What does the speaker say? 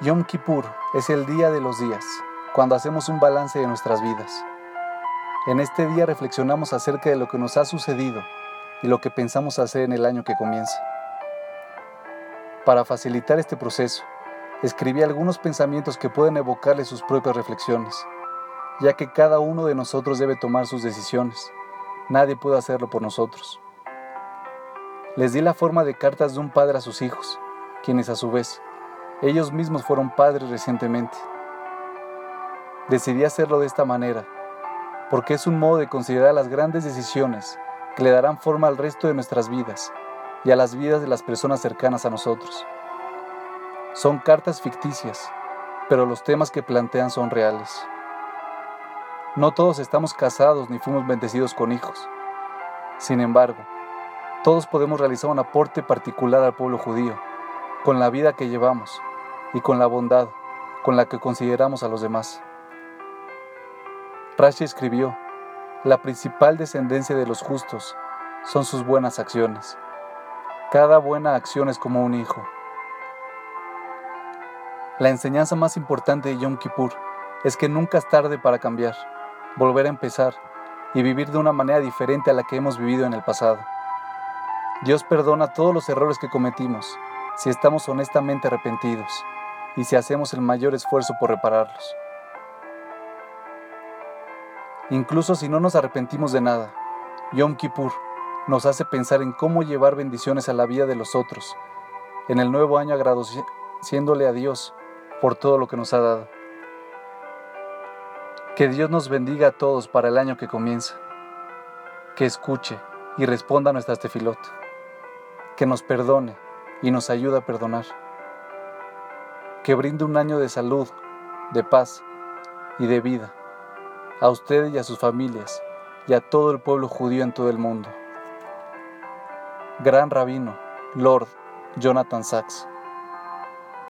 Yom Kippur es el día de los días, cuando hacemos un balance de nuestras vidas. En este día reflexionamos acerca de lo que nos ha sucedido y lo que pensamos hacer en el año que comienza. Para facilitar este proceso, escribí algunos pensamientos que pueden evocarle sus propias reflexiones, ya que cada uno de nosotros debe tomar sus decisiones. Nadie puede hacerlo por nosotros. Les di la forma de cartas de un padre a sus hijos, quienes a su vez, ellos mismos fueron padres recientemente. Decidí hacerlo de esta manera, porque es un modo de considerar las grandes decisiones que le darán forma al resto de nuestras vidas y a las vidas de las personas cercanas a nosotros. Son cartas ficticias, pero los temas que plantean son reales. No todos estamos casados ni fuimos bendecidos con hijos. Sin embargo, todos podemos realizar un aporte particular al pueblo judío, con la vida que llevamos y con la bondad con la que consideramos a los demás. Rashi escribió, la principal descendencia de los justos son sus buenas acciones. Cada buena acción es como un hijo. La enseñanza más importante de Yom Kippur es que nunca es tarde para cambiar, volver a empezar y vivir de una manera diferente a la que hemos vivido en el pasado. Dios perdona todos los errores que cometimos si estamos honestamente arrepentidos y si hacemos el mayor esfuerzo por repararlos. Incluso si no nos arrepentimos de nada, Yom Kippur nos hace pensar en cómo llevar bendiciones a la vida de los otros, en el nuevo año agradeciéndole a Dios por todo lo que nos ha dado. Que Dios nos bendiga a todos para el año que comienza, que escuche y responda a nuestras tefilot, que nos perdone y nos ayude a perdonar, que brinde un año de salud, de paz y de vida a ustedes y a sus familias y a todo el pueblo judío en todo el mundo. Gran Rabino, Lord Jonathan Sachs.